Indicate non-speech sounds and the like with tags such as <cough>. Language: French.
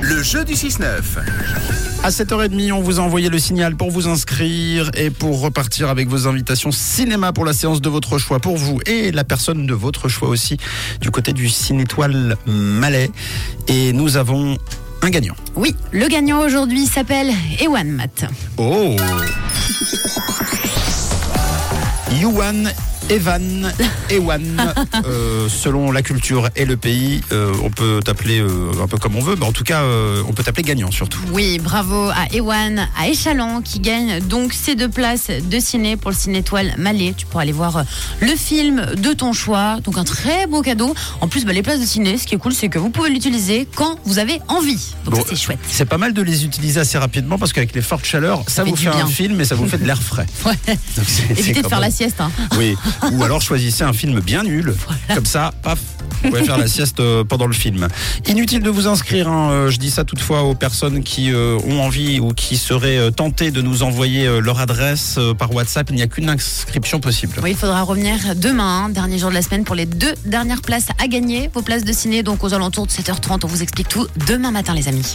Le jeu du 6-9. À 7h30, on vous a envoyé le signal pour vous inscrire et pour repartir avec vos invitations cinéma pour la séance de votre choix pour vous et la personne de votre choix aussi du côté du Cinétoile Malais. Et nous avons un gagnant. Oui, le gagnant aujourd'hui s'appelle Ewan Matt. Oh <laughs> Yuan Evan <laughs> Ewan, euh, selon la culture et le pays, euh, on peut t'appeler euh, un peu comme on veut, mais en tout cas, on peut t'appeler gagnant surtout. Oui, bravo à Ewan, à Échalon qui gagne donc ces deux places de ciné pour le Cinétoile Malais. Tu pourras aller voir le film de ton choix. Donc un très beau cadeau. En plus, bah, les places de ciné, ce qui est cool, c'est que vous pouvez l'utiliser quand vous avez envie. Donc Bon, c'est chouette. C'est pas mal de les utiliser assez rapidement parce qu'avec les fortes chaleurs, ça, fait vous fait un film et ça vous fait de l'air frais. <laughs> Ouais. Donc Évitez de faire la sieste. Hein. Oui. <laughs> <laughs> Ou alors choisissez un film bien nul. Comme ça, paf, vous pouvez faire la sieste euh, pendant le film. Inutile de vous inscrire. hein, euh, Je dis ça toutefois aux personnes qui euh, ont envie ou qui seraient tentées de nous envoyer euh, leur adresse euh, par WhatsApp. Il n'y a qu'une inscription possible. Oui, il faudra revenir demain, hein, dernier jour de la semaine, pour les deux dernières places à gagner. Vos places de ciné, donc aux alentours de 7h30. On vous explique tout demain matin, les amis.